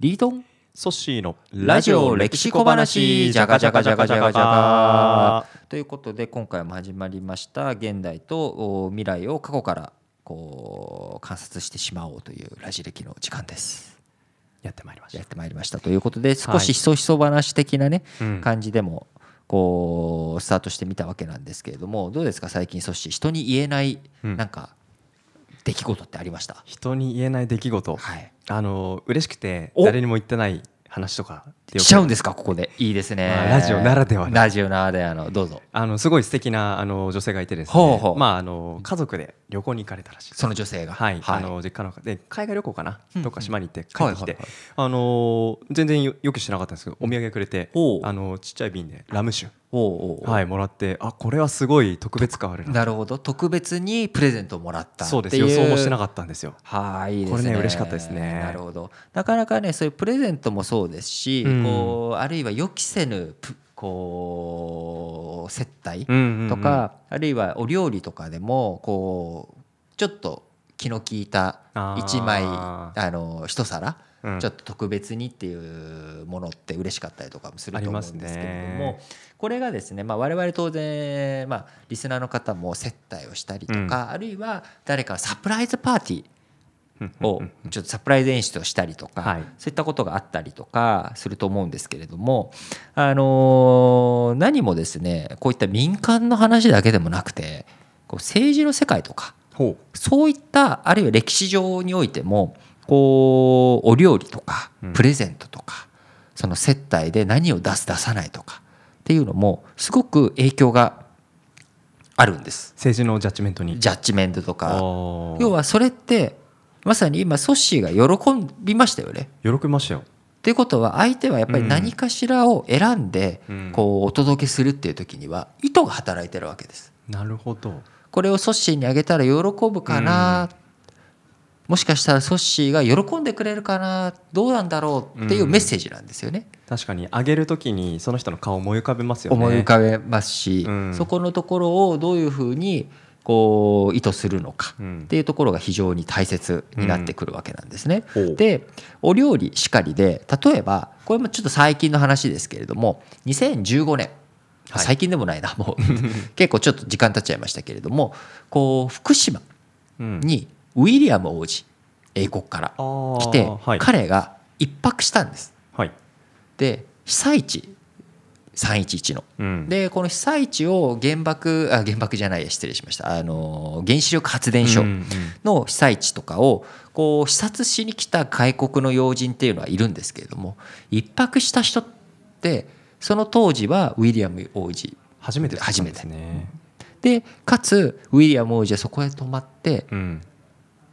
リードン？ソッシーのラジオ歴史小話。じゃがじゃがじゃがじゃがじゃがということで今回も始まりました。現代とお未来を過去からこう観察してしまおうというラジ歴の時間です。やってまいりました。やってまいりましたということで少しひそひそ話的なね、うん感じでもこうスタートしてみたわけなんですけれどもどうですか？最近そして人に言えないうん。なんか出来事ってありました、人に言えない出来事。はい。あの嬉しくてお。誰にも言ってない話とかってよく。しちゃうんですか？ここで。いいですね、まあラジオならではのラジオならではのどうぞ。あのすごい素敵なあの女性がいてですね。ほうほう。まああの家族で旅行に行かれたらしいその女性が？はい、あの実家ので海外旅行かな、うんどっか島に行って帰ってきて、はい。はいはいあの全然よ予期してなかったんですけどお土産くれてあのちっちゃい瓶でラム酒。おはいもらってあこれはすごい特別感あるな。なるほど。特別にプレゼントをもらったっていう。そうです。予想もしてなかったんですよ。はいね。これね嬉しかったですね。なるほど。なかなかねそういうプレゼントもそうですし、うんこうあるいは予期せぬプこう接待うんうんうん。とか、あるいはお料理とかでもこうちょっと気の利いた一枚ああの一皿、うん。ちょっと特別にっていうものって嬉しかったりとかもすると思うんですけれども、ね。これがですね、まあ、我々当然、まあ、リスナーの方も接待をしたりとか、あるいは誰かのサプライズパーティー をちょっとサプライズ演出をしたりとか、はい。そういったことがあったりとかすると思うんですけれども、あのー何もですねこういった民間の話だけでもなくてこう政治の世界とかほそういったあるいは歴史上においてもこうお料理とかうん。プレゼントとか、その接待で何を出す出さないとかっていうのもすごく影響があるんです。政治のジャッジメントに。ジャッジメントとか。要要はそれってまさに今ソッシーが喜びましたよね。喜びましたよ。っていうことは相手はやっぱり何かしらを選んでうん。こうお届けするっていう時には意図が働いてるわけです。なるほど。これをソッシーにあげたら喜ぶかな、もしかしたらソッシーが喜んでくれるかな。どうなんだろう。っていうメッセージなんですよね。確かに。あげるときにその人の顔を思い浮かべますよね。思い浮かべますし、うん。そこのところをどういうふうにこう意図するのかうん。っていうところが非常に大切になってくるわけなんですね。ほう。でお料理しかりで例えばこれもちょっと最近の話ですけれども2015年はい。最近でもないなもう。結構ちょっと時間経っちゃいましたけれどもこう福島うん。にウィリアム王子英国から来てはい。彼が一泊したんです。はい。で被災地311の。うん。でこの被災地を原爆あ原爆じゃないや失礼しました。あの原子力発電所の被災地とかをこう視察しに来た外国の要人っていうのはいるんですけれども一泊した人ってその当時はウィリアム王子。初めて初めてですね。でかつウィリアム王子はそこへ泊まってうん。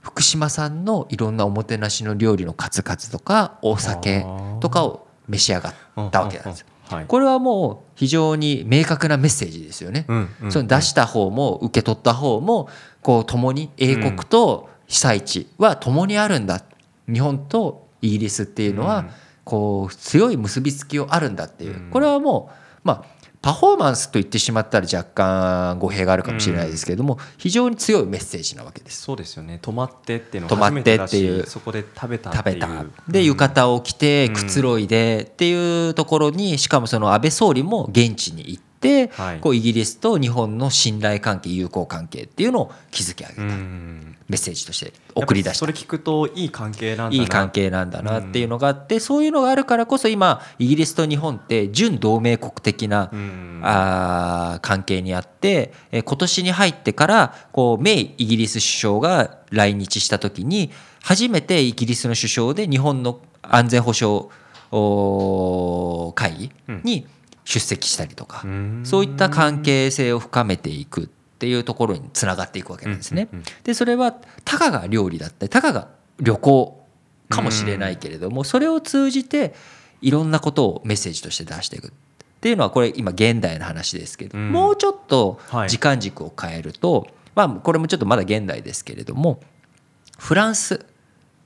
福島産のいろんなおもてなしの料理の数々とかお酒とかを召し上がったわけなんです。よ。はい。これはもう非常に明確なメッセージですよね。うんうんその出した方も受け取った方もこう共に英国と被災地は共にあるんだ。日本とイギリスっていうのうん。はこう強い結びつきをあるんだっていう。うん。これはもうまあパフォーマンスと言ってしまったら若干語弊があるかもしれないですけれども非常に強いメッセージなわけです。そうですよね。泊まってっていうの泊まってっていう。そこで食べた食べた。で浴衣を着てうん。くつろいでっていうところにしかもその安倍総理も現地に行ってはい。こうイギリスと日本の信頼関係友好関係っていうのを築き上げた。うメんッセージとして送り出した。それ聞くといい関係なんだな。いい関係なんだなっていうのがあってそういうのがあるからこそ今イギリスと日本って準同盟国的なうん。あー関係にあってえー今年に入ってからこうメイイギリス首相が来日した時に初めてイギリスの首相で日本の安全保障会議に出席したりとか、うん。そういった関係性を深めていくっていうところにつながっていくわけなんですね。でそれはたかが料理だったりたかが旅行かもしれないけれどもそれを通じていろんなことをメッセージとして出していくっていうのはこれ今現代の話ですけど、うん。もうちょっとはい。時間軸を変えると、まあこれもちょっとまだ現代ですけれどもフランス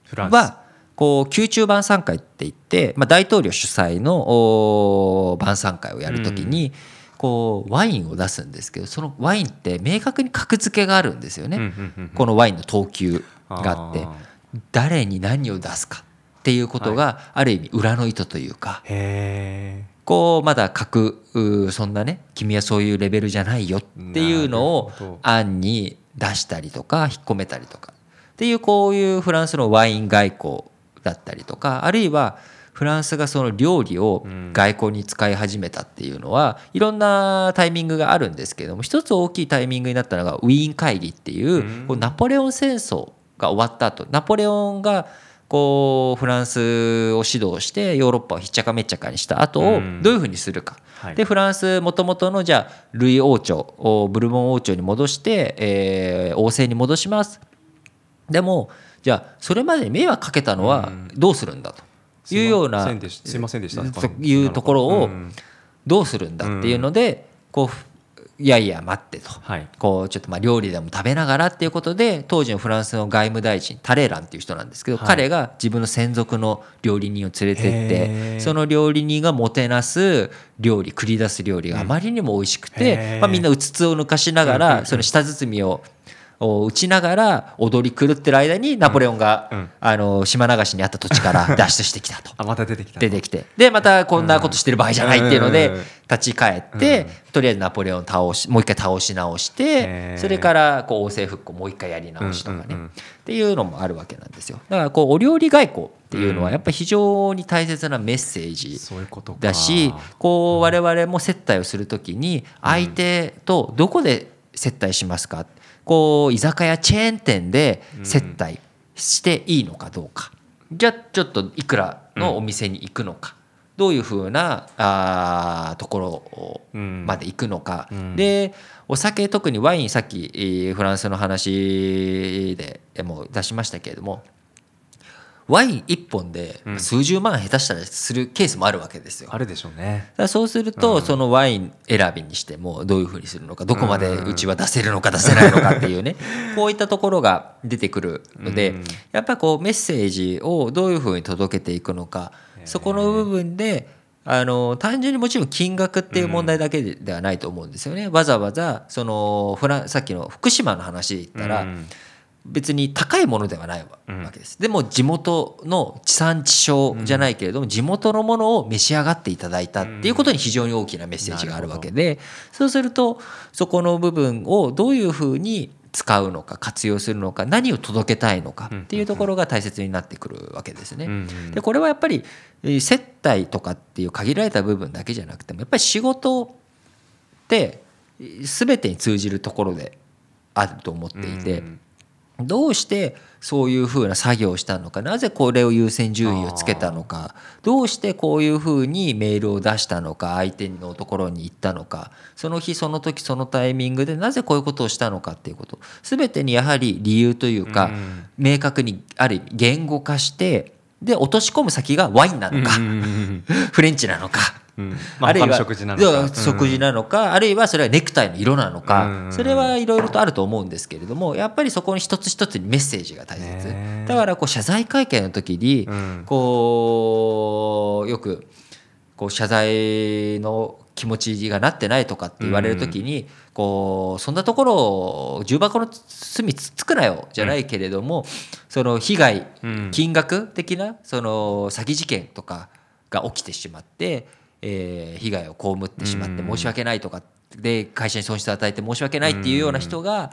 フランス。はこう宮中晩餐会って言って、まあ、大統領主催のお晩餐会をやるときに、こうワインを出すんですけどそのワインって明確に格付けがあるんですよね、このワインの等級があってあ誰に何を出すかっていうことがある意味裏の意図というかへこうまだ核うそんなね君はそういうレベルじゃないよっていうのを案に出したりとか引っ込めたりとか。っていうこういうフランスのワイン外交だったりとかあるいはフランスがその料理を外交に使い始めたっていうのはいろんなタイミングがあるんですけれども一つ大きいタイミングになったのがウィーン会議っていうこうナポレオン戦争が終わった後ナポレオンがこうフランスを指導してヨーロッパをひっちゃかめっちゃかにした後をうん。どういうふうにするか、はい。でフランスもともとのじゃあルイ王朝おブルボン王朝に戻して、えー王政に戻します。でもじゃあそれまでに迷惑かけたのはどうするんだと。いうようなすいませんでしすいませんでした。というところをうん。どうするんだっていうのでこういやいや待ってと。はい。こうちょっとまあ料理でも食べながらっていうことで当時のフランスの外務大臣タレーランっていう人なんですけど、はい。彼が自分の専属の料理人を連れてってその料理人がもてなす料理繰り出す料理があまりにも美味しくて、まあ、みんなうつつを抜かしながらその舌包みをを打ちながら踊り狂ってる間にナポレオンが、うん。うんあの島流しにあった土地から脱 出してきたと。あまた出てきた。出てきて。でまたこんなことしてる場合じゃないっていうのでうん。立ち返ってとりあえずナポレオン倒しもう一回倒し直してそれからこう王政復古もう一回やり直しとかね。っていうのもあるわけなんですよ。だからこうお料理外交っていうのはやっぱり非常に大切なメッセージそういうことか。だしこう我々も接待をするときに相手とどこで接待しますか？こう居酒屋チェーン店で接待していいのかどうか。じゃあちょっといくらのお店に行くのか。どういうふうなあーところうんまで行くのか。うん。でお酒特にワインさっきえーフランスの話でも出しましたけれどもワイン1本で数十万下手したらするケースもあるわけですよ。あるでしょうね。そうすると、そのワイン選びにしてもどういうふうにするのかどこまでうちは出せるのか出せないのかっていうね こういったところが出てくるので、うん。やっぱりこうメッセージをどういうふうに届けていくのかそこの部分であの単純にもちろん金額っていう問題だけでではないと思うんですよね。わざわざそのフランさっきの福島の話で言ったら、うん別に高いものではないわけです。でも地元の地産地消じゃないけれども地元のものを召し上がっていただいたっていうことに非常に大きなメッセージがあるわけでそうするとそこの部分をどういうふうに使うのか活用するのか何を届けたいのかっていうところが大切になってくるわけですね。うんでこれはやっぱりえー接待とかっていう限られた部分だけじゃなくてもやっぱり仕事ってえー全てに通じるところであると思っていて。うんどうしてそういうふうな作業をしたのかなぜこれを優先順位をつけたのかどうしてこういうふうにメールを出したのか相手のところに行ったのかその日その時そのタイミングでなぜこういうことをしたのかっていうこと。全てにやはり理由というかうん。明確にある意味言語化してで落とし込む先がワインなのかうん フレンチなのかうん。まああるいは食事なのか。食事なのか、あるいはそれはネクタイの色なのうかんそれはいろいろとあると思うんですけれどもやっぱりそこに一つ一つにメッセージが大切。ねえだからこう謝罪会見の時にうん。こうよくこう謝罪の気持ちがなってないとかって言われる時にこうそんなところを重箱の隅つっつくなよじゃないけれどもその被害うん。金額的なその詐欺事件とかが起きてしまって、えー被害を被ってしまってうん。申し訳ないとかで会社に損失を与えて申し訳ないっていうような人が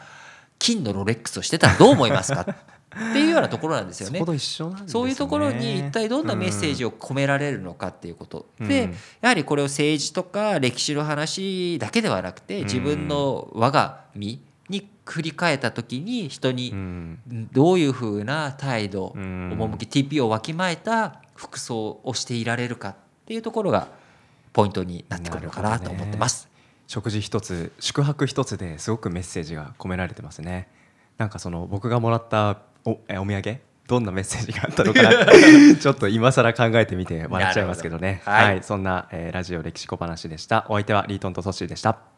金のロレックスをしてたらどう思いますか？っていうようなところなんですよね。そういうところに一体どんなメッセージを込められるのかっていうこと、うん。でやはりこれを政治とか歴史の話だけではなくて自分の我が身に振り返った時に人にうん。どういうふうな態度、うん。趣 TP をわきまえた服装をしていられるかっていうところがポイントになってくるのかなと思ってます。食事一つ宿泊一つですごくメッセージが込められてますね。なんかその僕がもらったおえお土産？どんなメッセージがあったのかな？ちょっと今更考えてみて笑っちゃいますけどね。ど。はい。はい、そんな、えーラジオ歴史小話でした。お相手はリートンとソッシーでした